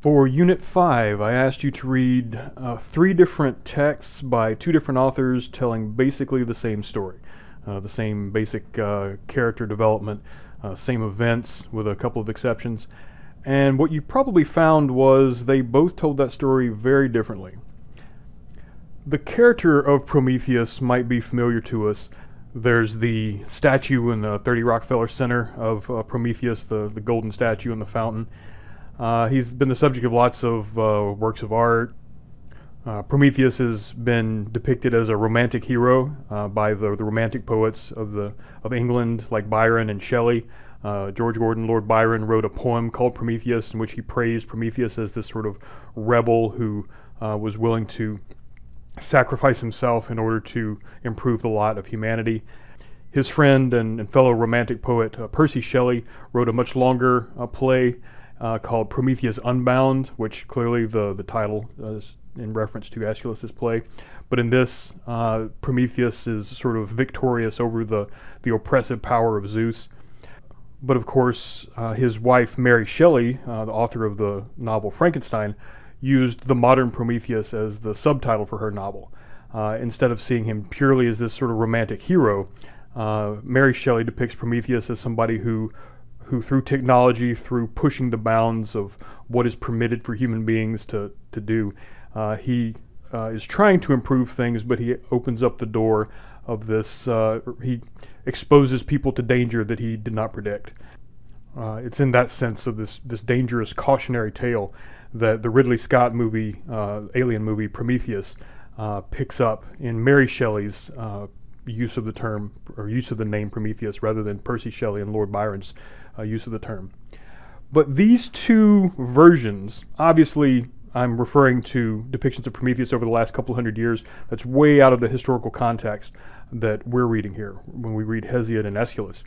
For Unit 5, I asked you to read uh, three different texts by two different authors telling basically the same story, uh, the same basic uh, character development, uh, same events with a couple of exceptions. And what you probably found was they both told that story very differently. The character of Prometheus might be familiar to us. There's the statue in the 30 Rockefeller Center of uh, Prometheus, the, the golden statue in the fountain. Uh, he's been the subject of lots of uh, works of art. Uh, Prometheus has been depicted as a romantic hero uh, by the, the romantic poets of the of England, like Byron and Shelley. Uh, George Gordon, Lord Byron, wrote a poem called Prometheus, in which he praised Prometheus as this sort of rebel who uh, was willing to sacrifice himself in order to improve the lot of humanity. His friend and, and fellow romantic poet Percy Shelley wrote a much longer play uh, called Prometheus Unbound, which clearly the, the title is in reference to Aeschylus's play. But in this, uh, Prometheus is sort of victorious over the, the oppressive power of Zeus. But of course, uh, his wife, Mary Shelley, uh, the author of the novel Frankenstein, used the modern Prometheus as the subtitle for her novel. Uh, instead of seeing him purely as this sort of romantic hero, uh, Mary Shelley depicts Prometheus as somebody who who through technology, through pushing the bounds of what is permitted for human beings to, to do, uh, he uh, is trying to improve things, but he opens up the door of this, uh, he exposes people to danger that he did not predict. Uh, it's in that sense of this, this dangerous cautionary tale that the Ridley Scott movie, uh, alien movie Prometheus, uh, picks up in Mary Shelley's use of the term or use of the name Prometheus rather than Percy Shelley and Lord Byron's uh, use of the term. But these two versions, obviously, I'm referring to depictions of Prometheus over the last couple hundred years. That's way out of the historical context that we're reading here when we read Hesiod and Aeschylus.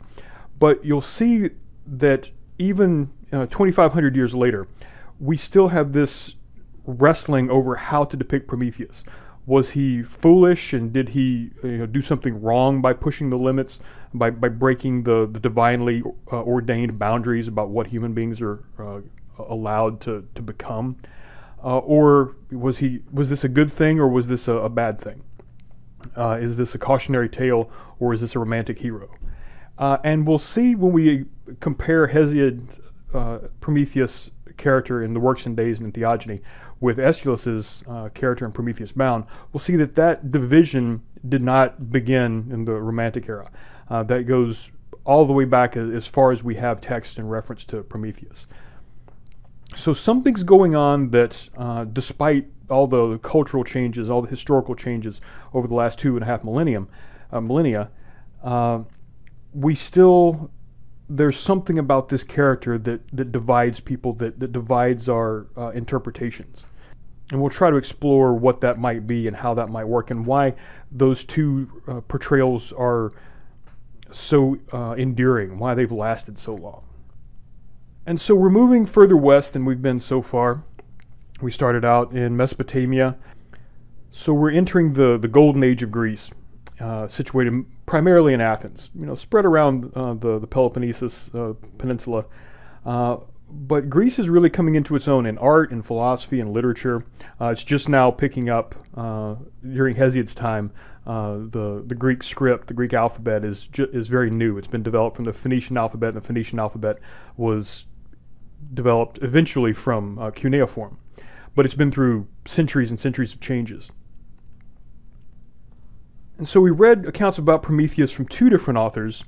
But you'll see that even uh, 2,500 years later, we still have this wrestling over how to depict Prometheus was he foolish and did he you know, do something wrong by pushing the limits by, by breaking the, the divinely uh, ordained boundaries about what human beings are uh, allowed to, to become? Uh, or was he was this a good thing or was this a, a bad thing? Uh, is this a cautionary tale or is this a romantic hero? Uh, and we'll see when we compare Hesiod uh, Prometheus character in the works and days and in theogony with Aeschylus's uh, character in Prometheus Bound, we'll see that that division did not begin in the Romantic era. Uh, that goes all the way back as far as we have text in reference to Prometheus. So something's going on that, uh, despite all the cultural changes, all the historical changes over the last two and a half millennium, uh, millennia, uh, we still there's something about this character that, that divides people, that, that divides our uh, interpretations. And we'll try to explore what that might be and how that might work and why those two uh, portrayals are so uh, enduring, why they've lasted so long. And so we're moving further west than we've been so far. We started out in Mesopotamia. So we're entering the, the golden age of Greece, uh, situated primarily in Athens, you know, spread around uh, the, the Peloponnesus uh, Peninsula. Uh, but Greece is really coming into its own in art and philosophy and literature. It's just now picking up during Hesiod's time. the the Greek script, the Greek alphabet is ju- is very new. It's been developed from the Phoenician alphabet, and the Phoenician alphabet was developed eventually from cuneiform, but it's been through centuries and centuries of changes. And so we read accounts about Prometheus from two different authors.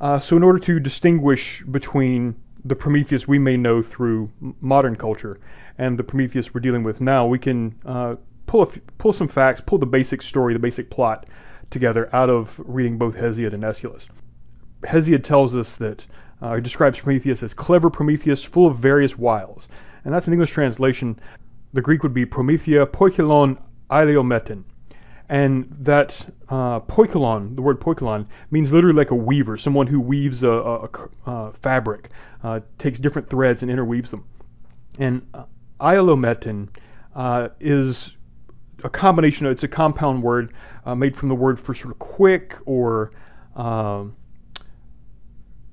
Uh, so, in order to distinguish between the Prometheus we may know through modern culture and the Prometheus we're dealing with now, we can uh, pull, pull some facts, pull the basic story, the basic plot together out of reading both Hesiod and Aeschylus. Hesiod tells us that uh, he describes Prometheus as clever Prometheus, full of various wiles. And that's an English translation. The Greek would be Promethea poikilon aiolometin and that uh, poikilon, the word poikilon, means literally like a weaver, someone who weaves a, a, a uh, fabric, uh, takes different threads and interweaves them. And uh, uh, is a combination, it's a compound word uh, made from the word for sort of quick or um,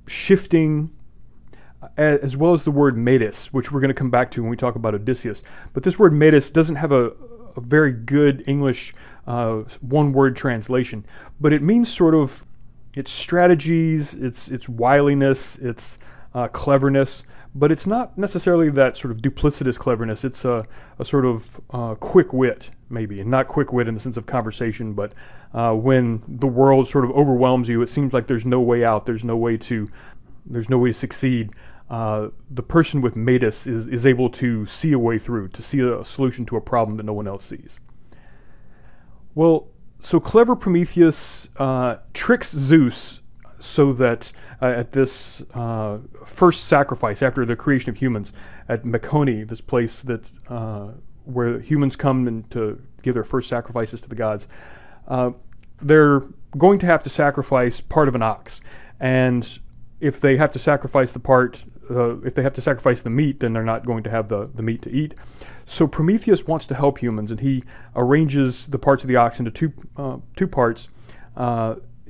shifting. as well as the word metis, which we're going to come back to when we talk about Odysseus. But this word metis doesn't have a, a very good English uh, one word translation, but it means sort of its strategies, its, its wiliness, its uh, cleverness, but it's not necessarily that sort of duplicitous cleverness. It's a, a sort of uh, quick wit, maybe, and not quick wit in the sense of conversation, but uh, when the world sort of overwhelms you, it seems like there's no way out. There's no way to, there's no way to succeed. Uh, the person with metis is, is able to see a way through, to see a solution to a problem that no one else sees. Well, so clever Prometheus uh, tricks Zeus so that uh, at this uh, first sacrifice after the creation of humans at Mecone, this place that uh, where humans come and to give their first sacrifices to the gods, uh, they're going to have to sacrifice part of an ox, and if they have to sacrifice the part, uh, if they have to sacrifice the meat, then they're not going to have the, the meat to eat. So Prometheus wants to help humans, and he arranges the parts of the ox into two uh, two parts.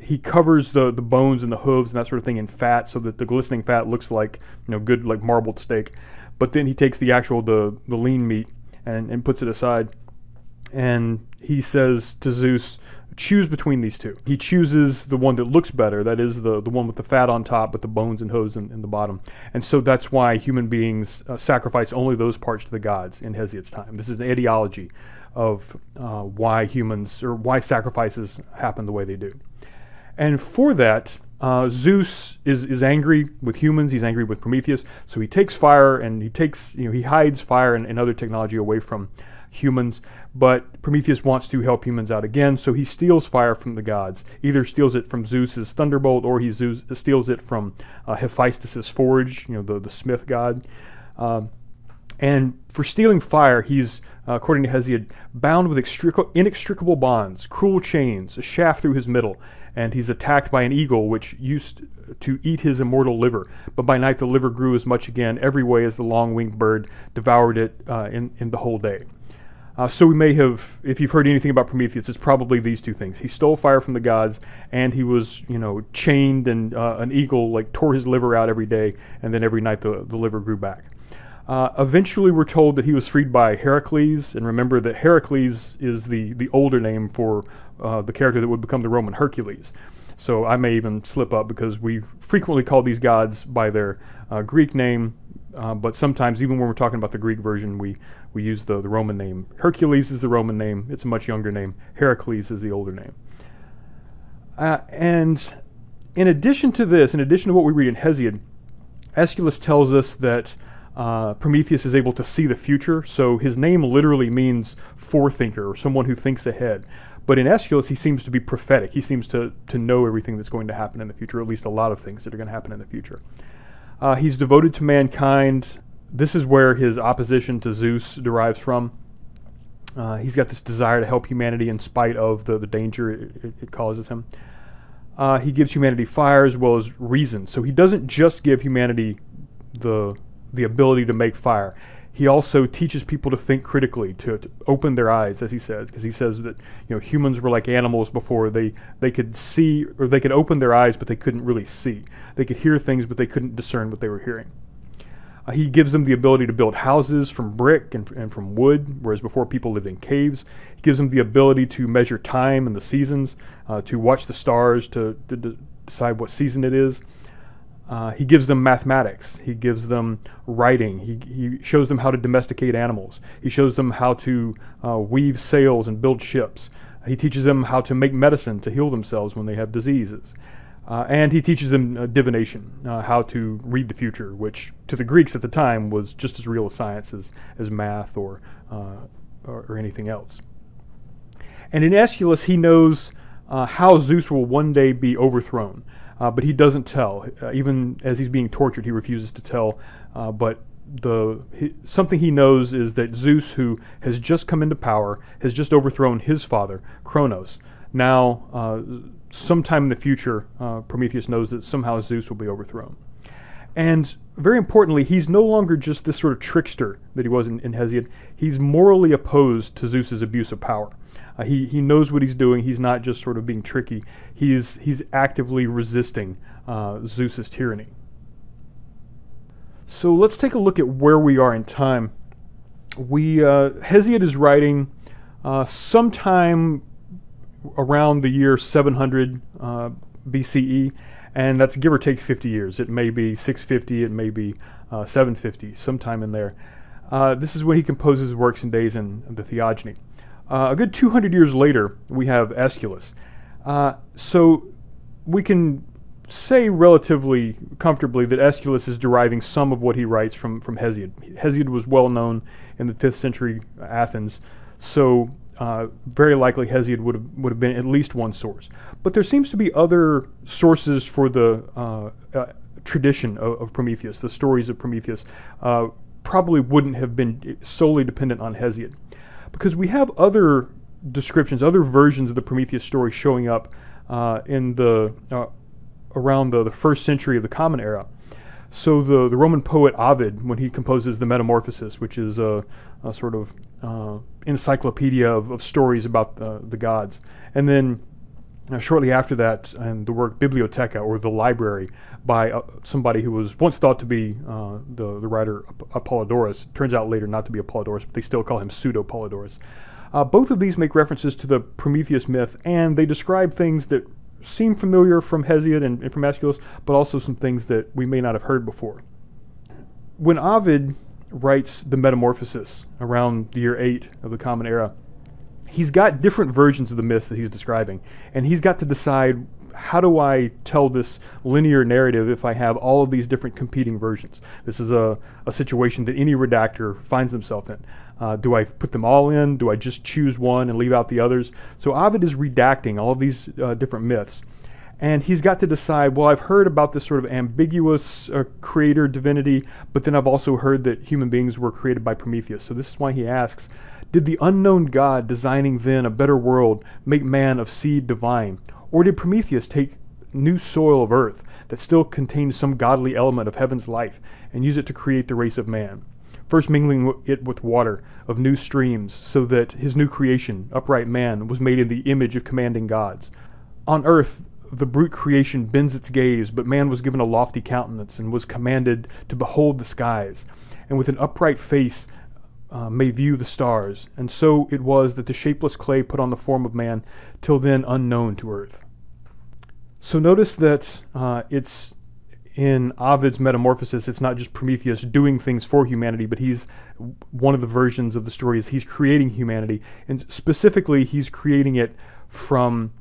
He covers the the bones and the hooves and that sort of thing in fat so that the glistening fat looks like you know good like marbled steak. But then he takes the actual the the lean meat and, and puts it aside. And he says to Zeus choose between these two he chooses the one that looks better that is the the one with the fat on top but the bones and hooves in, in the bottom and so that's why human beings uh, sacrifice only those parts to the gods in Hesiod's time this is an ideology of uh, why humans or why sacrifices happen the way they do and for that, uh, Zeus is, is angry with humans. He's angry with Prometheus. So he takes fire and he takes, you know, he hides fire and, and other technology away from humans. But Prometheus wants to help humans out again. So he steals fire from the gods. Either steals it from Zeus's thunderbolt or he Zeus, steals it from uh, Hephaestus's forge, you know, the, the smith god. Um, and for stealing fire, he's, uh, according to Hesiod, bound with inextricable bonds, cruel chains, a shaft through his middle and he's attacked by an eagle which used to eat his immortal liver. But by night the liver grew as much again every way as the long winged bird devoured it uh, in, in the whole day. Uh, so we may have, if you've heard anything about Prometheus, it's probably these two things. He stole fire from the gods, and he was, you know, chained, and uh, an eagle like tore his liver out every day, and then every night the, the liver grew back. Uh, eventually, we're told that he was freed by Heracles, and remember that Heracles is the, the older name for uh, the character that would become the Roman Hercules. So I may even slip up because we frequently call these gods by their uh, Greek name, uh, but sometimes even when we're talking about the Greek version, we, we use the, the Roman name. Hercules is the Roman name, it's a much younger name. Heracles is the older name. Uh, and in addition to this, in addition to what we read in Hesiod, Aeschylus tells us that uh, Prometheus is able to see the future, so his name literally means forethinker or someone who thinks ahead. But in Aeschylus, he seems to be prophetic. He seems to, to know everything that's going to happen in the future, at least a lot of things that are going to happen in the future. Uh, he's devoted to mankind. This is where his opposition to Zeus derives from. Uh, he's got this desire to help humanity in spite of the, the danger it, it, causes him. Uh, he gives humanity fire as well as reason. So he doesn't just give humanity the the ability to make fire he also teaches people to think critically, to, to open their eyes, as he says, because he says that you know humans were like animals before. They they could see or they could open their eyes, but they couldn't really see. They could hear things, but they couldn't discern what they were hearing. Uh, he gives them the ability to build houses from brick and, and from wood, whereas before people lived in caves. He gives them the ability to measure time and the seasons, uh, to watch the stars, to, to, to decide what season it is. Uh, he gives them mathematics. He gives them writing. He, he shows them how to domesticate animals. He shows them how to uh, weave sails and build ships. He teaches them how to make medicine to heal themselves when they have diseases. Uh, and he teaches them uh, divination, uh, how to read the future, which to the Greeks at the time was just as real a science as, as math or, or, or, anything else. And in Aeschylus, he knows how Zeus will one day be overthrown uh, but he doesn't tell. Uh, even as he's being tortured, he refuses to tell. Uh, but the he, something he knows is that Zeus, who has just come into power, has just overthrown his father, Kronos. Now, uh, sometime in the future, uh, Prometheus knows that somehow Zeus will be overthrown. And very importantly, he's no longer just this sort of trickster that he was in, in Hesiod. He's morally opposed to Zeus's abuse of power. Uh, he he knows what he's doing. He's not just sort of being tricky. He's he's actively resisting uh, Zeus's tyranny. So let's take a look at where we are in time. We uh, Hesiod is writing uh, sometime around the year 700 uh, BCE, and that's give or take 50 years. It may be 650, it may be uh, 750, sometime in there. This is when he composes works and days in the Theogony. Uh, a good 200 years later, we have Aeschylus. Uh, so we can say relatively comfortably that Aeschylus is deriving some of what he writes from, from Hesiod. Hesiod was well known in the 5th century Athens, so uh, very likely Hesiod would have, would have been at least one source. But there seems to be other sources for the uh, uh, tradition of, of, Prometheus, the stories of Prometheus, uh, probably wouldn't have been solely dependent on Hesiod. Because we have other descriptions, other versions of the Prometheus story showing up uh, in the uh, around the, the first century of the Common Era. So the, the Roman poet Ovid, when he composes the Metamorphosis, which is a, a sort of uh, encyclopedia of, of, stories about the, the gods, and then uh, shortly after that, and the work Bibliotheca, or the library, by uh, somebody who was once thought to be uh, the, the writer Apollodorus. Turns out later not to be Apollodorus, but they still call him Pseudo Apollodorus. Uh, both of these make references to the Prometheus myth, and they describe things that seem familiar from Hesiod and, and from Aeschylus, but also some things that we may not have heard before. When Ovid writes the Metamorphosis around the year 8 of the Common Era, he's got different versions of the myths that he's describing, and he's got to decide how do I tell this linear narrative if I have all of these different competing versions? This is a, a situation that any redactor finds himself in. Uh, do I put them all in? Do I just choose one and leave out the others? So Ovid is redacting all of these uh, different myths. And he's got to decide well, I've heard about this sort of ambiguous uh, creator divinity, but then I've also heard that human beings were created by Prometheus. So this is why he asks Did the unknown God, designing then a better world, make man of seed divine? Or did Prometheus take new soil of earth that still contained some godly element of heaven's life and use it to create the race of man? first mingling it with water of new streams, so that his new creation, upright man, was made in the image of commanding gods. On earth, the brute creation bends its gaze, but man was given a lofty countenance and was commanded to behold the skies, and with an upright face uh, may view the stars. And so it was that the shapeless clay put on the form of man, till then unknown to earth. So notice that uh, it's in Ovid's Metamorphosis, it's not just Prometheus doing things for humanity, but he's one of the versions of the story is he's creating humanity, and specifically he's creating it from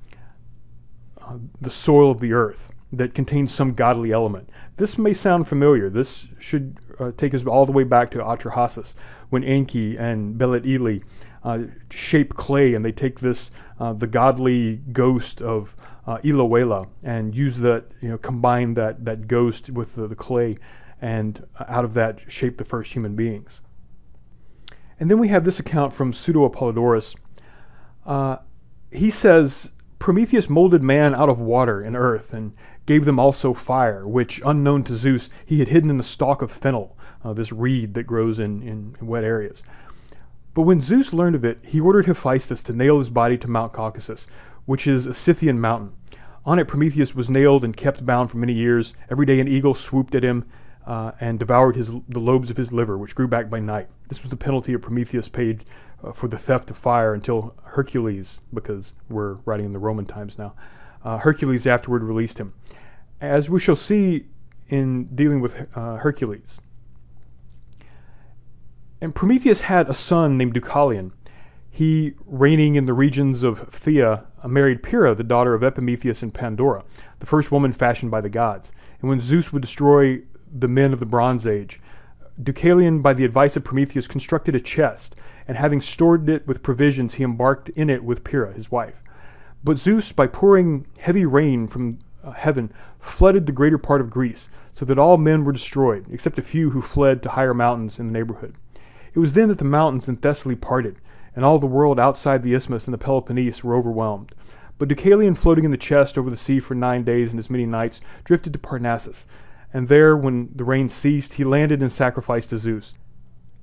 uh, the soil of the earth that contains some godly element. This may sound familiar. This should uh, take us all the way back to Atrahasis, when Enki and Belit Ili uh, shape clay, and they take this uh, the godly ghost of uh, Iloela and use that, you know, combine that, that ghost with the, the clay and out of that shape the first human beings. And then we have this account from Pseudo Apollodorus. Uh, he says Prometheus molded man out of water and earth and gave them also fire, which, unknown to Zeus, he had hidden in the stalk of fennel, uh, this reed that grows in, in, wet areas. But when Zeus learned of it, he ordered Hephaestus to nail his body to Mount Caucasus, which is a Scythian mountain. On it, Prometheus was nailed and kept bound for many years. Every day, an eagle swooped at him uh, and devoured his, the lobes of his liver, which grew back by night. This was the penalty of Prometheus paid uh, for the theft of fire until Hercules, because we're writing in the Roman times now, uh, Hercules afterward released him. As we shall see in dealing with uh, Hercules. And Prometheus had a son named Deucalion. He, reigning in the regions of Phthia, married Pyrrha, the daughter of Epimetheus and Pandora, the first woman fashioned by the gods. And when Zeus would destroy the men of the Bronze Age, Deucalion, by the advice of Prometheus, constructed a chest, and having stored it with provisions, he embarked in it with Pyrrha, his wife. But Zeus, by pouring heavy rain from uh, heaven, flooded the greater part of Greece, so that all men were destroyed, except a few who fled to higher mountains in the neighborhood. It was then that the mountains in Thessaly parted, and all the world outside the isthmus and the Peloponnese were overwhelmed. But Deucalion, floating in the chest over the sea for nine days and as many nights, drifted to Parnassus, and there, when the rain ceased, he landed and sacrificed to Zeus.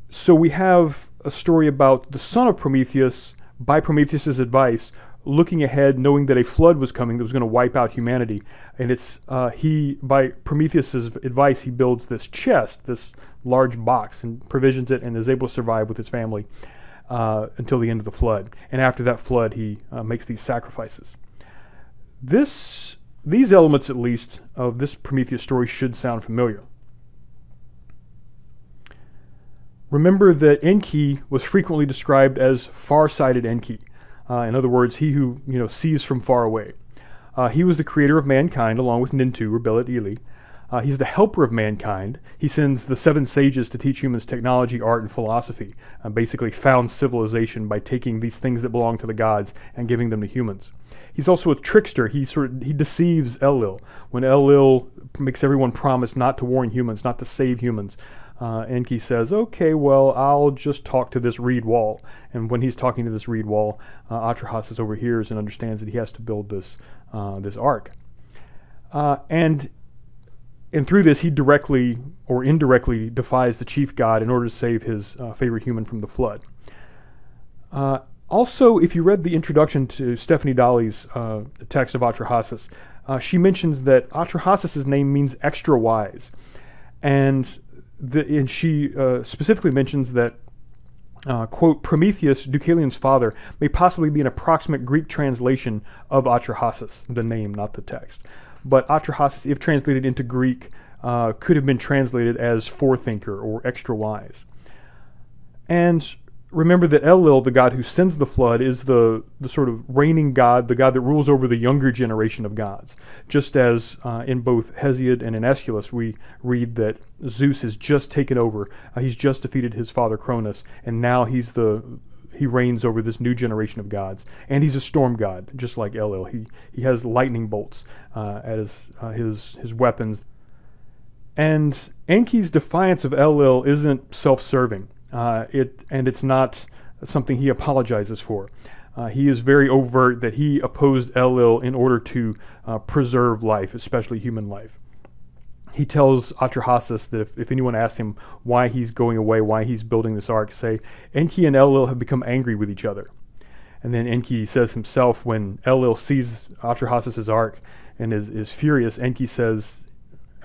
So we have a story about the son of Prometheus, by Prometheus's advice, looking ahead, knowing that a flood was coming that was going to wipe out humanity. And it's uh, he, by Prometheus's advice, he builds this chest, this large box, and provisions it, and is able to survive with his family uh, until the end of the flood. And after that flood, he uh, makes these sacrifices. This, these elements, at least, of this Prometheus story should sound familiar. Remember that Enki was frequently described as far-sighted Enki. Uh, in other words, he who you know sees from far away. Uh, he was the creator of mankind, along with Nintu or Belit Ili. Uh, he's the helper of mankind. He sends the seven sages to teach humans technology, art, and philosophy. Uh, basically, found civilization by taking these things that belong to the gods and giving them to humans. He's also a trickster. He sort of he deceives Elil when Elil makes everyone promise not to warn humans, not to save humans. Uh, Enki says, okay, well, I'll just talk to this reed wall. And when he's talking to this reed wall, uh, overhears and understands that he has to build this, uh, this ark. Uh, and, and through this, he directly or indirectly defies the chief god in order to save his uh, favorite human from the flood. Uh, also, if you read the introduction to Stephanie Dalley's uh, text of Atrahasis, she mentions that Atrahasis' name means extra wise. And the, and she uh, specifically mentions that uh, quote, Prometheus, Deucalion's father, may possibly be an approximate Greek translation of Atrahasis, the name, not the text. But Atrahasis, if translated into Greek, uh, could have been translated as forethinker or extra wise. And remember that Elil, the god who sends the flood, is the, the sort of reigning god, the god that rules over the younger generation of gods. Just as uh, in both Hesiod and in Aeschylus, we read that Zeus has just taken over. Uh, he's just defeated his father Cronus, and now he's the he reigns over this new generation of gods. And he's a storm god, just like Elil. He he has lightning bolts uh, as uh, his his weapons. And Enki's defiance of Elil isn't self-serving. Uh, it and it's not something he apologizes for. Uh, he is very overt that he opposed Elil in order to uh, preserve life, especially human life. He tells Atrahasis that if, if, anyone asks him why he's going away, why he's building this ark, say, Enki and Elil have become angry with each other. And then Enki says himself, when Elil sees Atrahasis' ark and is, is furious, Enki says,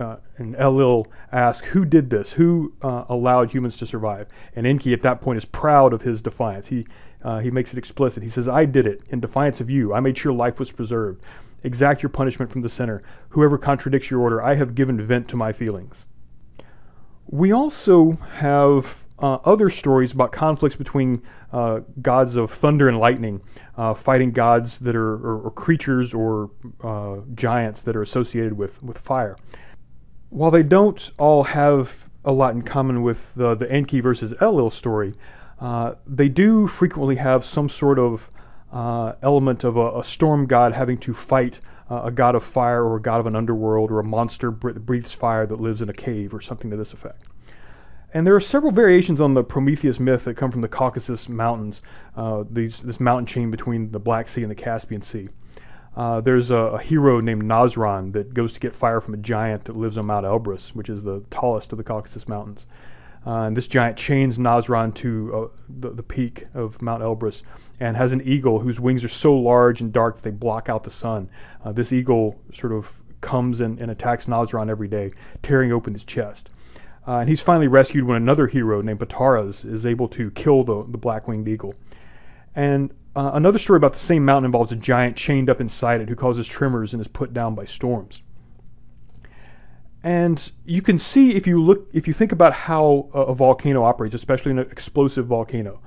uh, and Enlil asks, Who did this? Who uh, allowed humans to survive? And Enki at that point is proud of his defiance. He, uh, he makes it explicit. He says, I did it in defiance of you. I made sure life was preserved. Exact your punishment from the center. Whoever contradicts your order, I have given vent to my feelings. We also have uh, other stories about conflicts between uh, gods of thunder and lightning, uh, fighting gods that are or, or creatures or uh, giants that are associated with, with fire while they don't all have a lot in common with the, the Enki versus Enlil story, uh, they do frequently have some sort of uh, element of a, a, storm god having to fight uh, a god of fire or a god of an underworld or a monster that breathes fire that lives in a cave or something to this effect. And there are several variations on the Prometheus myth that come from the Caucasus Mountains, uh, these, this mountain chain between the Black Sea and the Caspian Sea. Uh, there's a, a, hero named Nasran that goes to get fire from a giant that lives on Mount Elbrus, which is the tallest of the Caucasus Mountains. Uh, and this giant chains Nasran to uh, the, the, peak of Mount Elbrus and has an eagle whose wings are so large and dark that they block out the sun. Uh, this eagle sort of comes and, and, attacks Nasran every day, tearing open his chest. Uh, and he's finally rescued when another hero named Pataras is able to kill the, the black winged eagle. And uh, another story about the same mountain involves a giant chained up inside it who causes tremors and is put down by storms. And you can see if you look, if you think about how a, a volcano operates, especially an explosive volcano.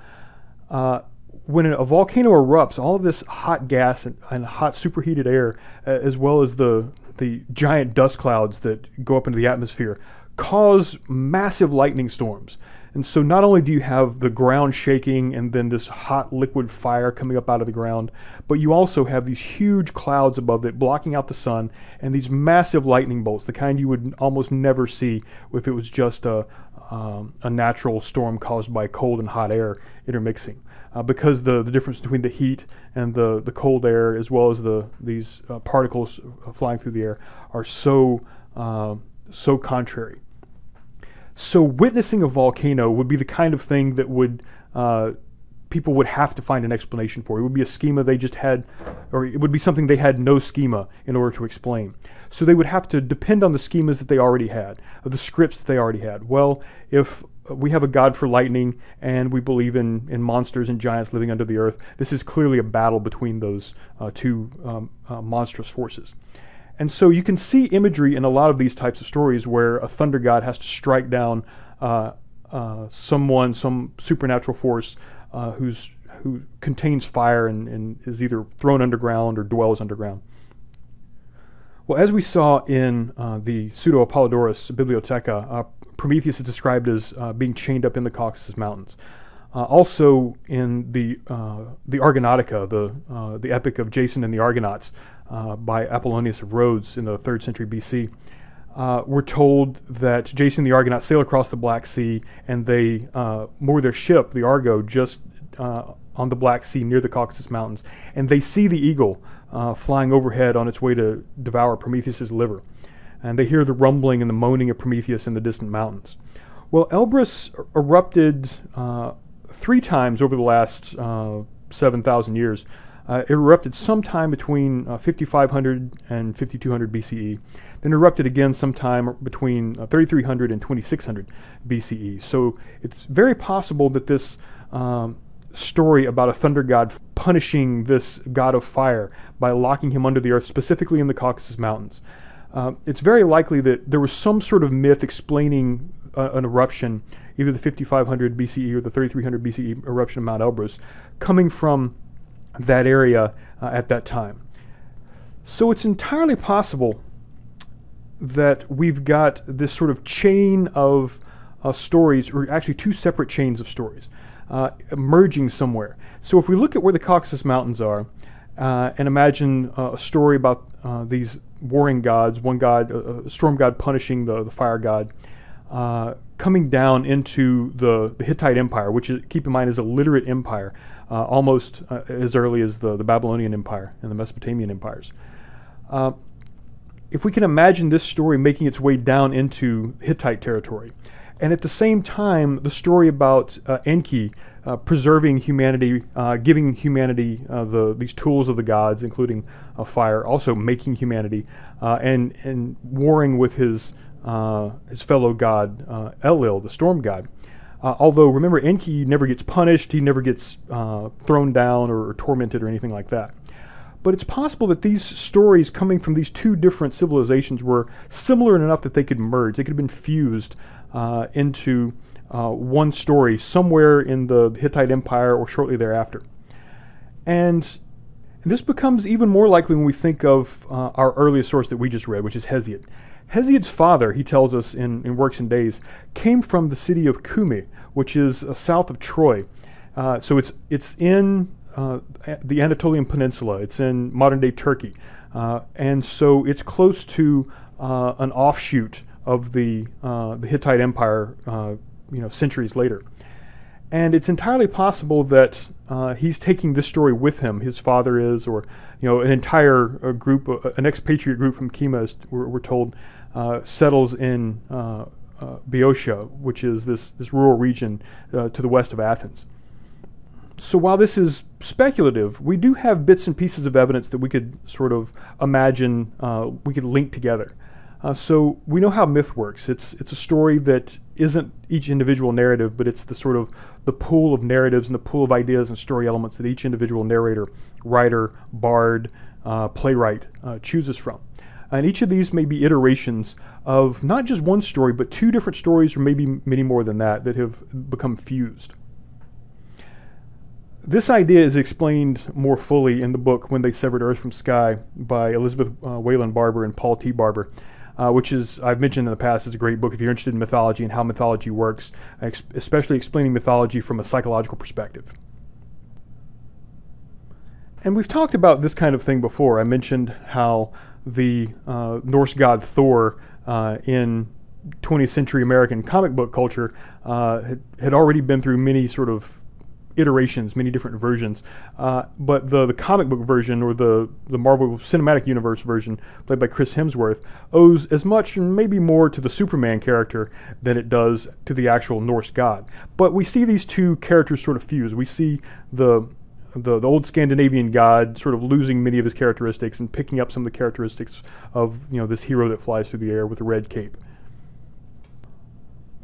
Uh, when a volcano erupts, all of this hot gas and, and hot superheated air, uh, as well as the the giant dust clouds that go up into the atmosphere, cause massive lightning storms. And so not only do you have the ground shaking and then this hot liquid fire coming up out of the ground, but you also have these huge clouds above it blocking out the sun and these massive lightning bolts, the kind you would almost never see if it was just a, um, a natural storm caused by cold and hot air intermixing. Uh, because the, the difference between the heat and the, the cold air, as well as the these uh, particles flying through the air, are so uh, so contrary. So witnessing a volcano would be the kind of thing that would uh, people would have to find an explanation for. It would be a schema they just had, or it would be something they had no schema in order to explain. So they would have to depend on the schemas that they already had, or the scripts that they already had. Well, if we have a god for lightning and we believe in, in monsters and giants living under the earth, this is clearly a battle between those uh, two um, uh, monstrous forces. And so you can see imagery in a lot of these types of stories where a thunder god has to strike down uh, uh someone, some supernatural force uh, who's, who contains fire and, and is either thrown underground or dwells underground. Well, as we saw in uh, the Pseudo Apollodorus Bibliotheca, uh, Prometheus is described as uh, being chained up in the Caucasus Mountains. Uh, also, in the uh, the Argonautica, the uh, the epic of Jason and the Argonauts by Apollonius of Rhodes in the third century BC, we're told that Jason and the Argonauts sail across the Black Sea and they moor their ship, the Argo, just on the Black Sea near the Caucasus Mountains, and they see the eagle uh, flying overhead on its way to devour Prometheus's liver. And they hear the rumbling and the moaning of Prometheus in the distant mountains. Well, Elbrus erupted uh, three times over the last uh, 7,000 years. Uh, it erupted sometime between uh, 5500 and 5200 BCE, then erupted again sometime between uh, 3300 and 2600 BCE. So it's very possible that this um, story about a thunder god punishing this god of fire by locking him under the earth, specifically in the Caucasus Mountains. Uh, it's very likely that there was some sort of myth explaining uh, an eruption, either the 5500 BCE or the 3300 BCE eruption of Mount Elbrus, coming from that area uh, at that time. So it's entirely possible that we've got this sort of chain of uh, stories, or actually two separate chains of stories uh, merging somewhere. So if we look at where the Caucasus Mountains are, uh, and imagine uh, a story about these warring gods, one god, a storm god punishing the, the fire god, uh, coming down into the, the, Hittite Empire, which is, keep in mind is a literate empire, uh, almost as early as the, the Babylonian Empire and the Mesopotamian empires. If we can imagine this story making its way down into Hittite territory, and at the same time, the story about uh, Enki uh, preserving humanity, uh, giving humanity uh, the these tools of the gods, including uh, fire, also making humanity, uh, and and warring with his his fellow god Elil, the storm god. although remember, Enki never gets punished; he never gets thrown down or, or tormented or anything like that. But it's possible that these stories coming from these two different civilizations were similar enough that they could merge. They could have been fused uh, into uh, one story somewhere in the Hittite Empire or shortly thereafter. And this becomes even more likely when we think of uh, our earliest source that we just read, which is Hesiod. Hesiod's father, he tells us in, in Works and Days, came from the city of Cumae, which is uh, south of Troy. Uh, so it's, it's in uh, the Anatolian Peninsula, it's in modern day Turkey. and so it's close to an offshoot of the, uh, the Hittite Empire, uh, you know, centuries later. And it's entirely possible that uh, he's taking this story with him. His father is, or you know, an entire group, uh, an expatriate group from Kima, we're, we're told, uh, settles in uh, Boeotia, which is this this rural region to the west of Athens. So while this is speculative, we do have bits and pieces of evidence that we could sort of imagine we could link together. Uh, so we know how myth works. It's it's a story that isn't each individual narrative, but it's the sort of the pool of narratives and the pool of ideas and story elements that each individual narrator, writer, bard, uh, playwright uh, chooses from. And each of these may be iterations of not just one story, but two different stories, or maybe many more than that, that have become fused. This idea is explained more fully in the book When They Severed Earth from Sky by Elizabeth uh, Wayland Barber and Paul T. Barber uh, which is I've mentioned in the past is a great book if you're interested in mythology and how mythology works, ex- especially explaining mythology from a psychological perspective. And we've talked about this kind of thing before. I mentioned how the uh, Norse god Thor uh, in 20th century American comic book culture uh, had, had, already been through many sort of iterations, many different versions. Uh, but the, the comic book version or the, the Marvel Cinematic Universe version, played by Chris Hemsworth, owes as much and maybe more to the Superman character than it does to the actual Norse god. But we see these two characters sort of fuse. We see the the, the old Scandinavian god sort of losing many of his characteristics and picking up some of the characteristics of you know this hero that flies through the air with a red cape.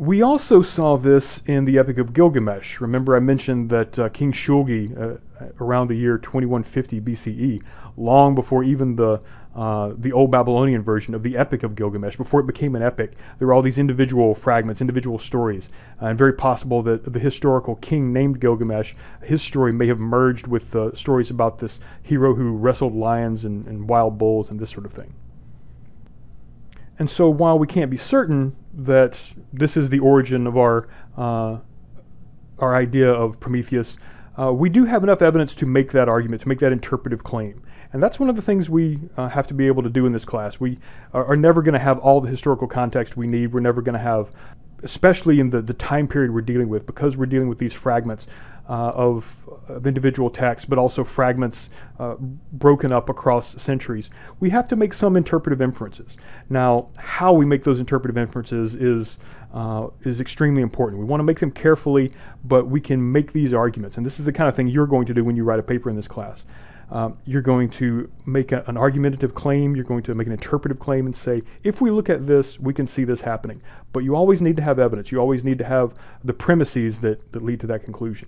We also saw this in the Epic of Gilgamesh. Remember, I mentioned that uh, King Shulgi, uh, around the year 2150 BCE, long before even the uh, the old Babylonian version of the Epic of Gilgamesh, before it became an epic, there were all these individual fragments, individual stories, uh, and very possible that the historical king named Gilgamesh, his story may have merged with the stories about this hero who wrestled lions and, and wild bulls and this sort of thing. And so, while we can't be certain that this is the origin of our uh, our idea of Prometheus, uh, we do have enough evidence to make that argument, to make that interpretive claim. And that's one of the things we uh, have to be able to do in this class. We are, are never going to have all the historical context we need. We're never going to have, especially in the, the time period we're dealing with, because we're dealing with these fragments of, of, individual texts, but also fragments uh, broken up across centuries. We have to make some interpretive inferences. Now, how we make those interpretive inferences is uh, is extremely important. We want to make them carefully, but we can make these arguments, and this is the kind of thing you're going to do when you write a paper in this class. Um, you're going to make a, an argumentative claim, you're going to make an interpretive claim and say, if we look at this, we can see this happening. But you always need to have evidence. You always need to have the premises that, that lead to that conclusion.